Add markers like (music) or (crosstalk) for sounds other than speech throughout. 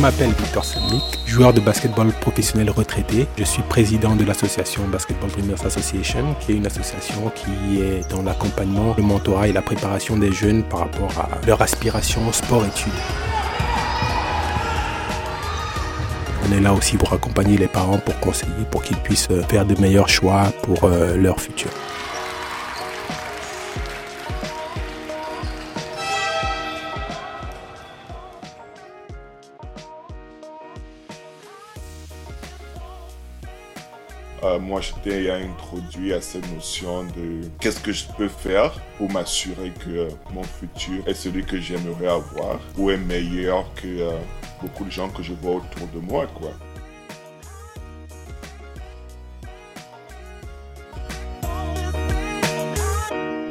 m'appelle Victor Semnik, joueur de basketball professionnel retraité. Je suis président de l'association Basketball Dreamers Association, qui est une association qui est dans l'accompagnement, le mentorat et la préparation des jeunes par rapport à leur aspiration sport-études. On est là aussi pour accompagner les parents, pour conseiller, pour qu'ils puissent faire de meilleurs choix pour euh, leur futur. Euh, moi, j'étais introduit à cette notion de qu'est-ce que je peux faire pour m'assurer que euh, mon futur est celui que j'aimerais avoir ou est meilleur que euh, beaucoup de gens que je vois autour de moi, quoi.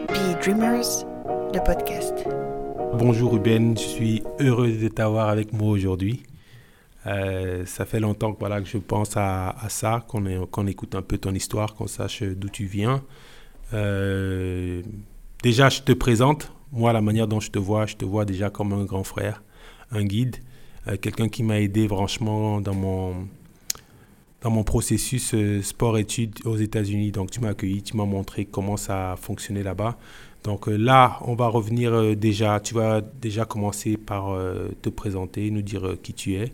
Be Dreamers, le podcast. Bonjour Ruben, je suis heureux de t'avoir avec moi aujourd'hui. Euh, ça fait longtemps que, voilà, que je pense à, ça, qu'on écoute un peu ton histoire, qu'on sache d'où tu viens. Euh, déjà, je te présente. Moi, la manière dont je te vois, je te vois déjà comme un grand frère, un guide, euh, quelqu'un qui m'a aidé franchement dans mon, dans mon processus sport-études aux États-Unis. Donc, tu m'as accueilli, tu m'as montré comment ça fonctionnait là-bas. Donc là, on va revenir déjà, tu vas déjà commencer par te présenter, nous dire qui tu es.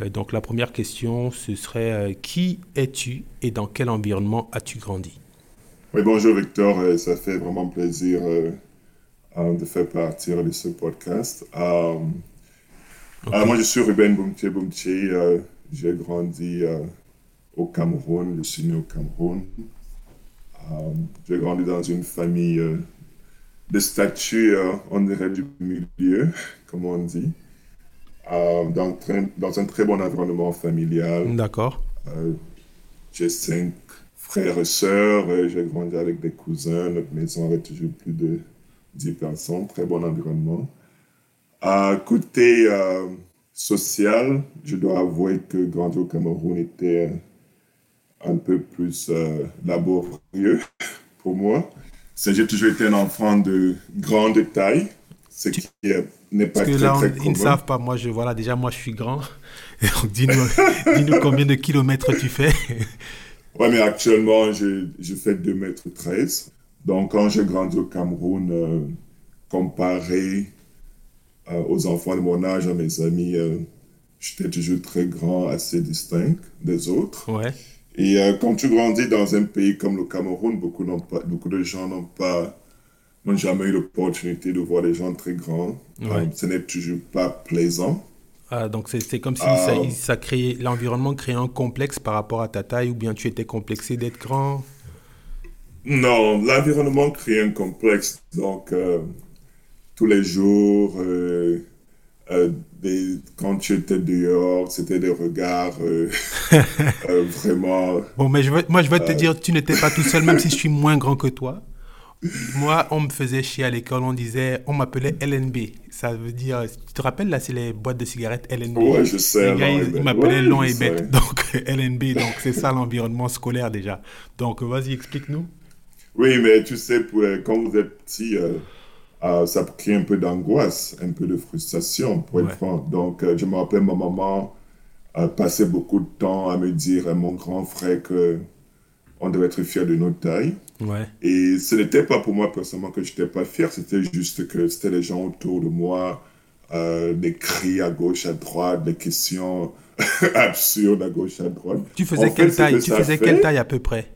Euh, donc la première question, ce serait euh, qui es-tu et dans quel environnement as-tu grandi? Oui, bonjour Victor, Euh, ça fait vraiment plaisir de faire partie de ce podcast. Euh, moi, je suis Ruben Boumtier Boumtier. J'ai grandi au Cameroun, je suis né au Cameroun. J'ai grandi dans une famille de statut, euh, on dirait, du milieu, (laughs) comme on dit. Euh, dans, un très bon environnement familial. D'accord. Euh, j'ai cinq frères et sœurs. J'ai grandi avec des cousins. Notre maison avait toujours plus de 10 personnes. Très bon environnement. À côté euh, social, je dois avouer que grandir au Cameroun était un peu plus euh, laborieux (laughs) pour moi. J'ai toujours été un enfant de grande taille, ce qui euh, n'est pas Parce que très, là, on- très ils ne savent pas. Moi, je, voilà, déjà, moi, je suis grand. (laughs) Dis-nous (laughs) dis-nous combien de kilomètres tu fais. (laughs) Ouais, mais actuellement, je, je fais 2 mètres 13. Donc, quand j'ai grandi au Cameroun, euh, comparé euh, aux enfants de mon âge, à mes amis, euh, j'étais toujours très grand, assez distinct des autres. Ouais. Et quand tu grandis dans un pays comme le Cameroun, beaucoup, n'ont pas, beaucoup de gens n'ont pas, n'ont jamais eu l'opportunité de voir des gens très grands. Ouais. Euh, ce n'est toujours pas plaisant. Ah, donc, c'est comme si ça, ça créait, l'environnement créait un complexe par rapport à ta taille ou bien tu étais complexé d'être grand? Non, l'environnement crée un complexe. Donc, euh, tous les jours, euh, euh, des- quand tu étais dehors, c'était des regards euh, (laughs) euh, vraiment. Bon, mais je moi, je vais te Euh. dire, tu n'étais pas tout seul, même si je suis moins grand que toi. Moi, on me faisait chier à l'école, on disait, on m'appelait LNB. Ça veut dire, tu te rappelles, là, c'est les boîtes de cigarettes LNB. Ouais, je sais. Les gars, long et ils, bête. m'appelaient Ouais, long sais. Donc, (laughs) LNB, donc c'est ça l'environnement scolaire déjà. Donc, vas-y, explique-nous. Oui, mais tu sais, pour, euh, quand vous êtes petit, euh, euh, ça crée un peu d'angoisse, un peu de frustration, pour être Ouais. franc. Donc, euh, je me rappelle, ma maman passait beaucoup de temps à me dire à mon grand frère que on devait être fier de notre taille. Ouais. Et ce n'était pas pour moi personnellement que je n'étais pas fier, c'était juste que c'était les gens autour de moi, euh, des cris à gauche, à droite, des questions (laughs) absurdes à gauche, à droite. Tu faisais En quelle taille? Tu faisais fait- quelle taille à peu près?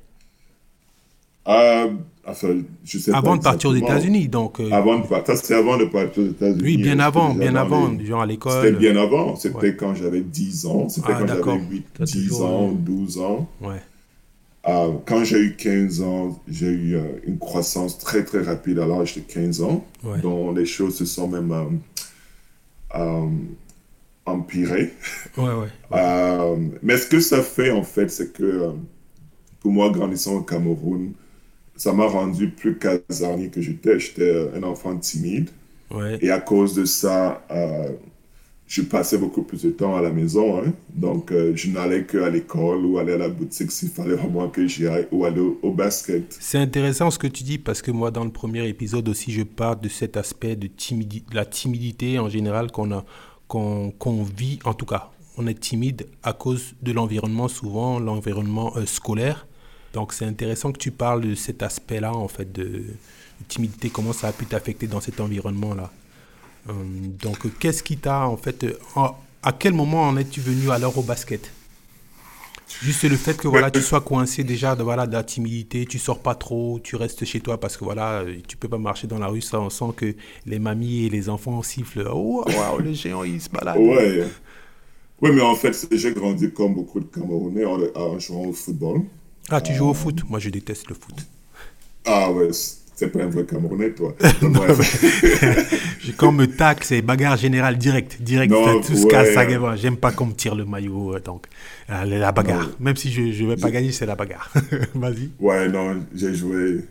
Euh, enfin, je sais Avant pas de partir aux. États-Unis, donc. euh, Avant de partir, c'était avant de partir aux États-Unis. oui, bien J'étais avant, bien avant, les- genre à C'était l'école. bien avant, c'était Ouais. quand j'avais 10 ans, c'était Ah, quand d'accord. j'avais 8, T'as 10 toujours ans, eu- 12 ans. Ouais. Euh, quand j'ai eu 15 ans, j'ai eu euh, une croissance très très rapide à l'âge de 15 ans, Ouais. dont les choses se sont même euh, empirées. Ouais, ouais. Mais ce que ça fait en fait, c'est que pour moi, grandissant au Cameroun, ça m'a rendu plus casanier que j'étais. J'étais un enfant timide. Et à cause de ça, je passais beaucoup plus de temps à la maison. hein. Donc, euh, je n'allais qu'à l'école ou aller à la boutique s'il fallait vraiment que j'y aille ou aller au, basket. C'est intéressant ce que tu dis parce que moi, dans le premier épisode aussi, je parle de cet aspect de la timidité en général qu'on a, vit, en tout cas, on est timide à cause de l'environnement, souvent l'environnement euh, scolaire. Donc c'est intéressant que tu parles de cet aspect-là, en fait, de, timidité, comment ça a pu t'affecter dans cet environnement-là. Euh, donc qu'est-ce qui t'a, en fait, à quel moment en es-tu venu alors au basket? Juste le fait que voilà, tu sois coincé déjà de, voilà, de la timidité, tu sors pas trop, tu restes chez toi parce que voilà, tu peux pas marcher dans la rue, ça on sent que les mamies et les enfants sifflent. Oh, le géant il se balade. Ouais. Oui, mais en fait, j'ai grandi comme beaucoup de Camerounais en, jouant au football. Ah, tu joues au foot? Moi, je déteste le foot. Ah ouais, c'est pas un vrai Camerounais, toi. Quand on me taxe, c'est bagarre générale direct. Direct, non, tout ce ouais. J'aime pas qu'on me tire le maillot, euh, donc euh, la bagarre. Même si je ne vais pas gagner, c'est la bagarre. (laughs) Vas-y. Ouais, non, j'ai joué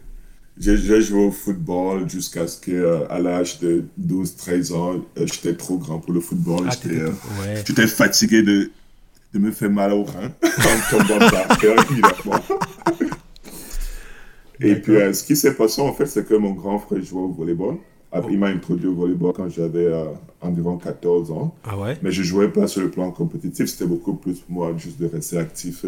j'ai joué au football jusqu'à ce qu'à euh, l'âge de 12-13 ans, j'étais trop grand pour le football. Ah, j'étais fatigué de, de me faire mal au rein en tombant par terre, évidemment. Et puis, ce qui s'est passé, en fait, c'est que mon grand frère jouait au volleyball. Ah, il m'a introduit au volleyball quand j'avais environ 14 ans. Ah ouais? Mais je ne jouais pas sur le plan compétitif. C'était beaucoup plus pour moi juste de rester actif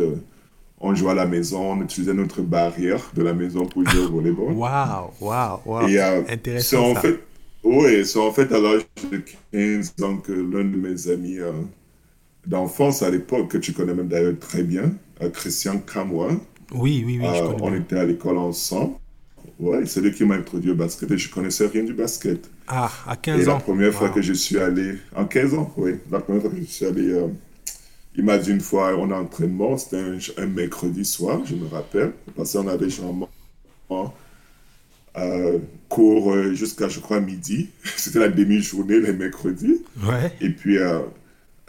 on jouait à la maison, on utilisait notre barrière de la maison pour jouer au (laughs) volleyball. Waouh, waouh, waouh. Intéressant. En fait, oui, c'est en fait à l'âge de 15 ans que l'un de mes amis euh, d'enfance à l'époque, que tu connais même d'ailleurs très bien, euh, Christian Kamwa. Oui, oui, oui, je euh, connais On était à l'école ensemble. Ouais, c'est lui qui m'a introduit au basket et je connaissais rien du basket. Ah, à 15 ans. Et la première fois que je suis allé, en 15 ans, oui, la première fois que je suis allé il m'a dit une fois, on a entraînement, c'était un, mercredi soir, je me rappelle, parce qu'on avait généralement euh, cours euh, jusqu'à, je crois, midi. (laughs) C'était la demi-journée, les mercredis. Ouais. Et puis, euh,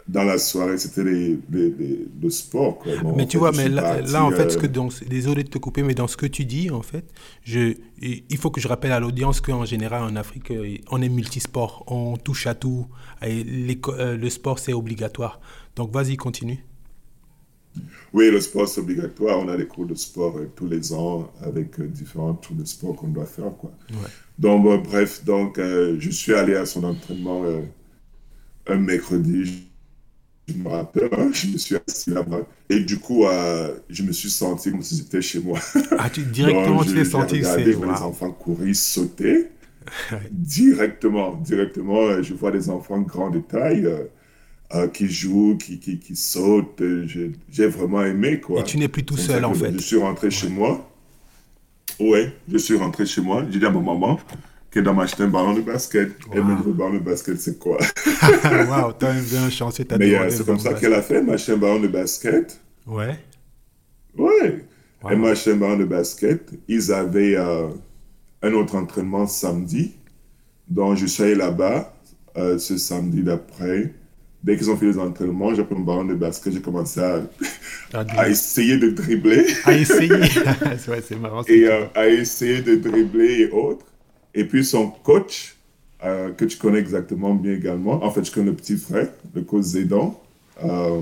dans la soirée, c'était les, le sport. mais tu vois, mais là, en fait, ce que désolé de te couper, mais dans ce que tu dis, en fait, je, il faut que je rappelle à l'audience qu'en général, en Afrique, on est multisport, on touche à tout, et le sport, c'est obligatoire. Donc vas-y, continue. Oui, le sport, c'est obligatoire. On a des cours de sport euh, tous les ans avec euh, différents tours de sport qu'on doit faire. Quoi. Donc, bref, donc, euh, je suis allé à son entraînement un mercredi. Je me rappelle, hein, je me suis assis là-bas. Et du coup, je me suis senti comme si j'étais chez moi. Ah, tu, directement, tu t'es senti que c'est... les enfants courir, sauter. directement, directement, je vois des enfants grands de taille euh, qui joue, qui, qui, qui saute. J'ai vraiment aimé. Quoi. Et tu n'es plus tout seul, en fait. Je suis rentré chez moi. Ouais, je suis rentré chez moi. J'ai dit à ma maman qu'elle doit m'acheter un ballon de basket. Et Elle me dit, le ballon de basket, c'est quoi? (laughs) Waouh, t'as bien chancé, t'as Mais euh, c'est comme ça qu'elle a fait. Elle m'a acheté un ballon de basket. Ouais. Ouais. Elle m'a acheté un ballon de basket. Ils avaient euh, un autre entraînement samedi. Donc, je suis allé là-bas ce samedi d'après. Dès qu'ils ont fait les entraînements, j'ai pris mon ballon de basket, j'ai commencé à, à, (laughs) essayer de dribbler. À essayer (laughs) c'est marrant. Et euh, à essayer de dribbler et autres. Et puis son coach, euh, que tu connais exactement bien également, en fait, je connais le petit frère, le coach Zédan. Euh,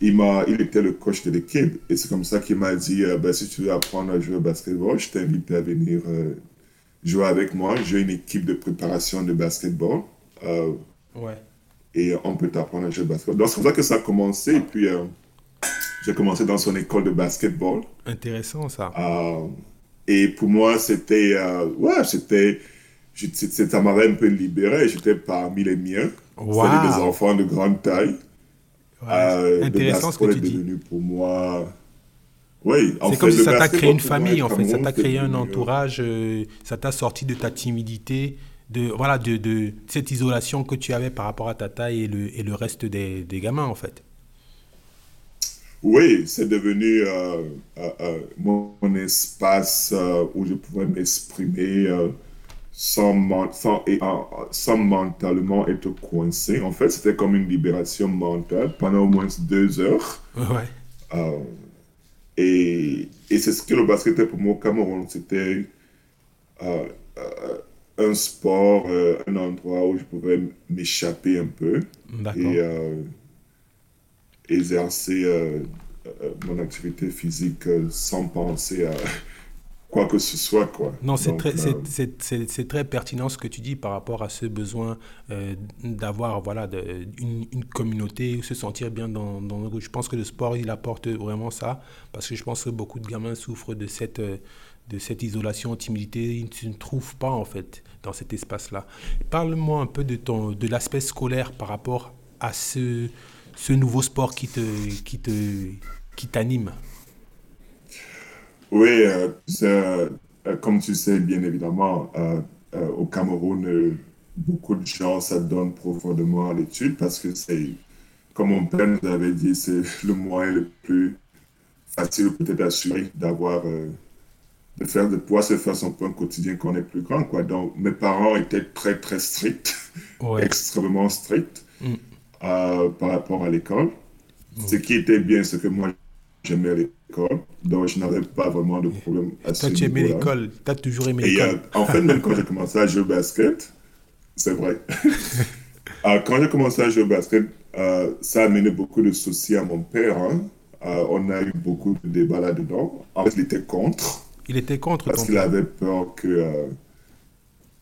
il, il était le coach de l'équipe. Et c'est comme ça qu'il m'a dit ben, si tu veux apprendre à jouer au basketball, je t'invite à venir jouer avec moi. J'ai une équipe de préparation de basketball. ouais et on peut t'apprendre à jouer au basketball. Donc c'est comme ça que ça a commencé. Et puis euh, j'ai commencé dans son école de basketball. Intéressant ça. Euh, et pour moi, c'était. Euh, ouais, c'était. Ça m'avait un peu libéré. J'étais parmi les miens. Wow. C'était des enfants de grande taille. Ouais, intéressant ce que tu est devenu pour moi. Oui, c'est comme si ça t'a créé une famille, en fait. Ça t'a créé un entourage. ça t'a sorti de ta timidité de, voilà, de, de, cette isolation que tu avais par rapport à ta taille et le, et le reste des, des gamins, en fait. Oui, c'est devenu euh, euh, euh, mon, espace où je pouvais m'exprimer sans, sans, et, sans mentalement être coincé. En fait, c'était comme une libération mentale pendant au moins deux heures. Ouais. et, et c'est ce que le basket était pour moi au Cameroun. C'était un sport, un endroit où je pouvais m'échapper un peu et euh, exercer euh, mon activité physique sans penser à (laughs) quoi que ce soit. Quoi. Non, c'est très, euh, très pertinent ce que tu dis par rapport à ce besoin euh, d'avoir voilà, de- une, une communauté, se sentir bien dans, dans le groupe. Je pense que le sport, il apporte vraiment ça, parce que je pense que beaucoup de gamins souffrent de cette, euh, de cette isolation, timidité. Ils ne se trouvent pas, en fait, dans cet espace-là. Parle-moi un peu de, ton, de l'aspect scolaire par rapport à ce, ce nouveau sport qui te, qui te, qui t'anime. Oui, euh, euh, euh, comme tu sais, bien évidemment, euh, euh, au Cameroun, beaucoup de gens s'adonnent profondément à l'étude parce que c'est, comme mon père nous avait dit, c'est le moyen le plus facile peut-être assuré d'avoir, de faire, de pouvoir se faire son pain quotidien quand on est plus grand, quoi. Donc, mes parents étaient très, très stricts, Ouais. (laughs) extrêmement stricts Mm. Euh, par rapport à l'école. Ce qui était bien, c'est que moi, j'aimais l'école, donc je n'avais pas vraiment de problème à ce Toi, tu aimais l'école. Tu as toujours aimé Et euh, l'école. en fait, même quand j'ai commencé à jouer au basket, c'est vrai. (laughs) Euh, quand j'ai commencé à jouer au basket, ça a amené beaucoup de soucis à mon père. hein. On a eu beaucoup de débats là-dedans. En fait, il était contre Il était contre parce qu'il avait peur que.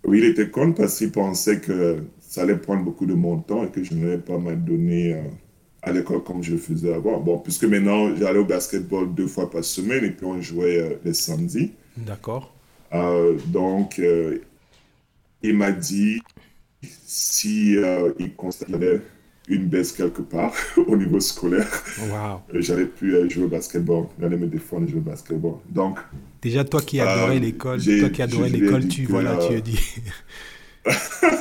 Oui, il était contre parce qu'il pensait que ça allait prendre beaucoup de mon temps et que je n'allais pas m'adonner euh, à l'école comme je le faisais avant. Bon, puisque maintenant, j'allais au basketball deux fois par semaine et puis on jouait euh, les samedis. D'accord. Euh, donc, euh, il m'a dit si euh, il constatait une baisse quelque part (laughs) au niveau scolaire, euh, j'allais plus jouer au basketball. J'allais me défendre et jouer au basketball. Donc, Déjà, toi qui adorais l'école, toi qui adorais l'école, tu, que, voilà, tu as dit. (laughs)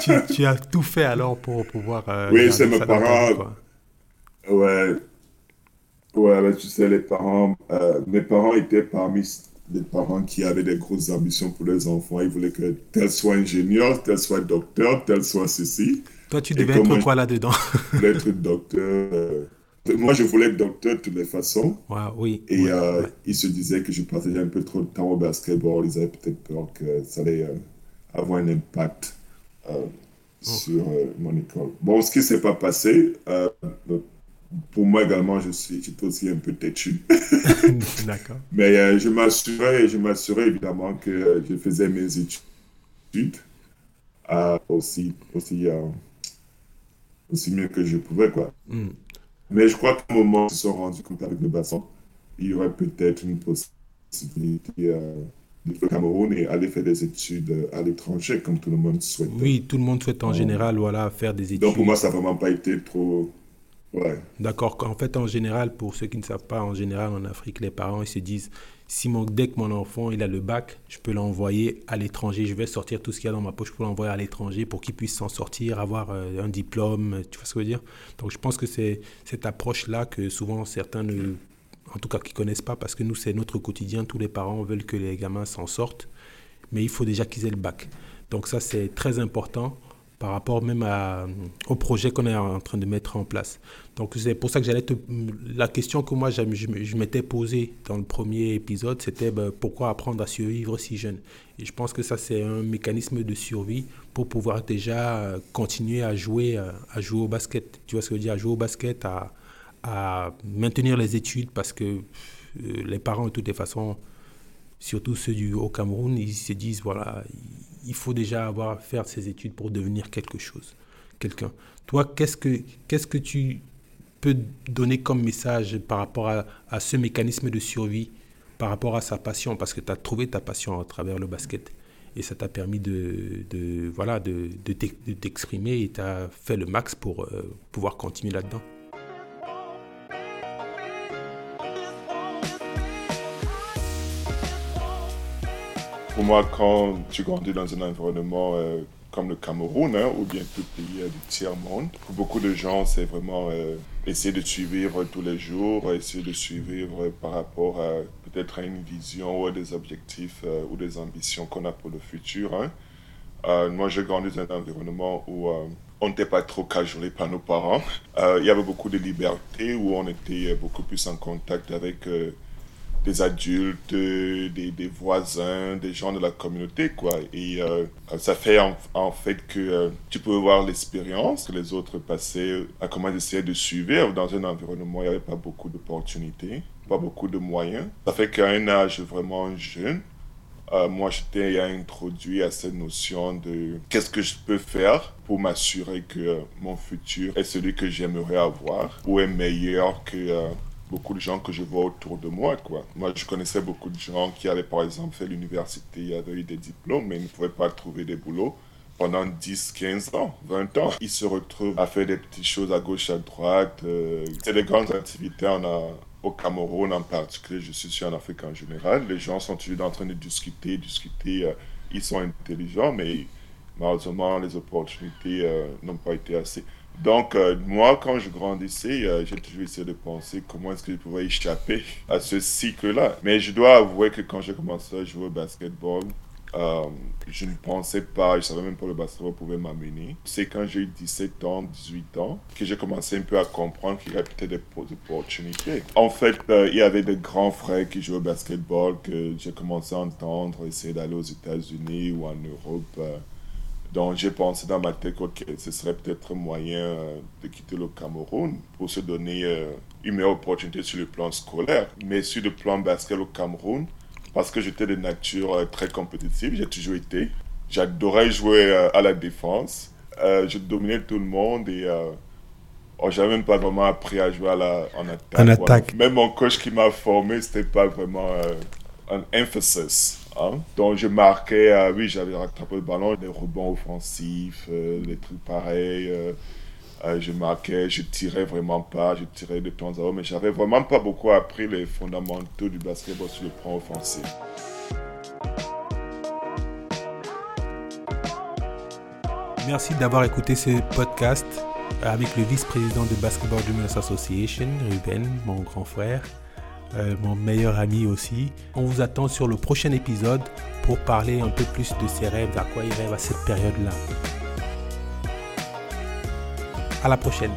tu, tu as tout fait alors pour pouvoir. euh, Oui, c'est mes parents. ouais, ouais, mais tu sais, les parents, euh, mes parents étaient parmi les parents qui avaient des grosses ambitions pour leurs enfants. Ils voulaient que tel soit ingénieur, tel soit docteur, tel soit ceci. Toi, tu devais être quoi là-dedans? (laughs) Je voulais être docteur. euh, Moi, je voulais être docteur de toutes les façons. Waouh, Oui. Et ouais, euh, ouais. ils se disaient que je partageais un peu trop de temps au basketball. Ils avaient peut-être peur que ça allait avoir un impact euh, sur euh, mon école. Bon, ce qui ne s'est pas passé, euh, pour moi également, je suis j'étais aussi un peu têtu. (laughs) D'accord. Mais je m'assurais, je m'assurais évidemment que je faisais mes études aussi, aussi, aussi mieux que je pouvais, quoi. Hmm. Mais je crois qu'à un moment, ils se sont rendus compte avec le bassin, il y aurait peut-être une possibilité au Cameroun et aller faire des études à l'étranger, comme tout le monde souhaite. Oui, tout le monde souhaite en Oh. général voilà, faire des études. Donc pour moi, ça n'a vraiment pas été trop... Ouais. D'accord. En fait, en général, pour ceux qui ne savent pas, en général, en Afrique, les parents, ils se disent, si mon, dès que mon enfant, il a le bac, je peux l'envoyer à l'étranger. Je vais sortir tout ce qu'il y a dans ma poche pour l'envoyer à l'étranger pour qu'il puisse s'en sortir, avoir euh, un diplôme. Tu vois ce que je veux dire? Donc, je pense que c'est cette approche-là que souvent certains ne... En tout cas, qui connaissent pas, parce que nous, c'est notre quotidien. Tous les parents veulent que les gamins s'en sortent, mais il faut déjà qu'ils aient le bac. Donc ça, c'est très important par rapport même à, au projet qu'on est en train de mettre en place. Donc c'est pour ça que j'allais te... La question que moi je, m'étais posée dans le premier épisode, c'était ben, pourquoi apprendre à survivre si jeune? Et je pense que ça c'est un mécanisme de survie pour pouvoir déjà euh, continuer à jouer, euh, à jouer au basket. Tu vois ce que je veux dire? À jouer au basket, à, à maintenir les études parce que euh, les parents de toutes les façons surtout ceux du au Cameroun, ils se disent voilà, il faut déjà avoir faire ses études pour devenir quelque chose, quelqu'un. Toi, qu'est-ce que qu'est-ce que tu peux donner comme message par rapport à, à ce mécanisme de survie, par rapport à sa passion, parce que tu as trouvé ta passion à travers le basket et ça t'a permis de, de voilà de, de t'ex- de t'exprimer et tu as fait le max pour euh, pouvoir continuer là-dedans. Moi, quand tu grandis dans un environnement euh, comme le Cameroun, hein, ou bien tout pays euh, du tiers-monde, pour beaucoup de gens, c'est vraiment euh, essayer de suivre tous les jours, essayer de suivre par rapport à peut-être à une vision ou à des objectifs ou des ambitions qu'on a pour le futur. hein. Moi, j'ai grandi dans un environnement où on n'était pas trop cajolé par nos parents. Il y avait beaucoup de liberté, où on était beaucoup plus en contact avec des adultes, euh, des, des voisins, des gens de la communauté, quoi. Et euh, ça fait en, fait que euh, tu peux voir l'expérience que les autres passaient, à comment ils essayaient de suivre dans un environnement où il n'y avait pas beaucoup d'opportunités, pas beaucoup de moyens. Ça fait qu'à un âge vraiment jeune, euh, moi, j'étais introduit à cette notion de qu'est-ce que je peux faire pour m'assurer que mon futur est celui que j'aimerais avoir ou est meilleur que euh, beaucoup de gens que je vois autour de moi. Quoi. Moi, je connaissais beaucoup de gens qui avaient, par exemple, fait l'université, avaient eu des diplômes, mais ils ne pouvaient pas trouver des boulots pendant 10, 15 ans, 20 ans. Ils se retrouvent à faire des petites choses à gauche, à droite. Euh, c'est des grandes activités. On au Cameroun en particulier, je suis sûr en en général, les gens sont toujours en train de discuter, discuter. Euh, ils sont intelligents, mais malheureusement, les opportunités euh, n'ont pas été assez. Donc, euh, moi, quand je grandissais, j'ai toujours essayé de penser comment est-ce que je pouvais échapper à ce cycle-là. Mais je dois avouer que quand j'ai commencé à jouer au basketball, euh, je ne pensais pas, je savais même pas le basketball pouvait m'amener. C'est quand j'ai eu 17 ans, 18 ans, que j'ai commencé un peu à comprendre qu'il y avait peut-être des opportunités. En fait, euh, il y avait des grands frères qui jouaient au basketball que j'ai commencé à entendre, essayer d'aller aux États-Unis ou en Europe. Euh. Donc j'ai pensé dans ma tête que ce serait peut-être moyen de quitter le Cameroun pour se donner une meilleure opportunité sur le plan scolaire. Mais sur le plan basket au Cameroun, parce que j'étais de nature euh, très compétitive, j'ai toujours été. J'adorais jouer euh, à la défense. Euh, je dominais tout le monde et oh, j'avais même pas vraiment appris à jouer à la, en attaque. En attaque. Même mon coach qui m'a formé, c'était pas vraiment un emphasis. Hein. Donc je marquais, oui, j'avais rattrapé le ballon, des rebonds offensifs, des trucs pareils. Euh, je marquais, je tirais vraiment pas, je tirais de temps à autre, mais j'avais vraiment pas beaucoup appris les fondamentaux du basketball sur le plan offensif. Merci d'avoir écouté ce podcast avec le vice-président de Basketball Dreamers Association, Ruben, mon grand frère, euh, mon meilleur ami aussi. On vous attend sur le prochain épisode pour parler un peu plus de ses rêves, à quoi il rêve à cette période-là. À la prochaine.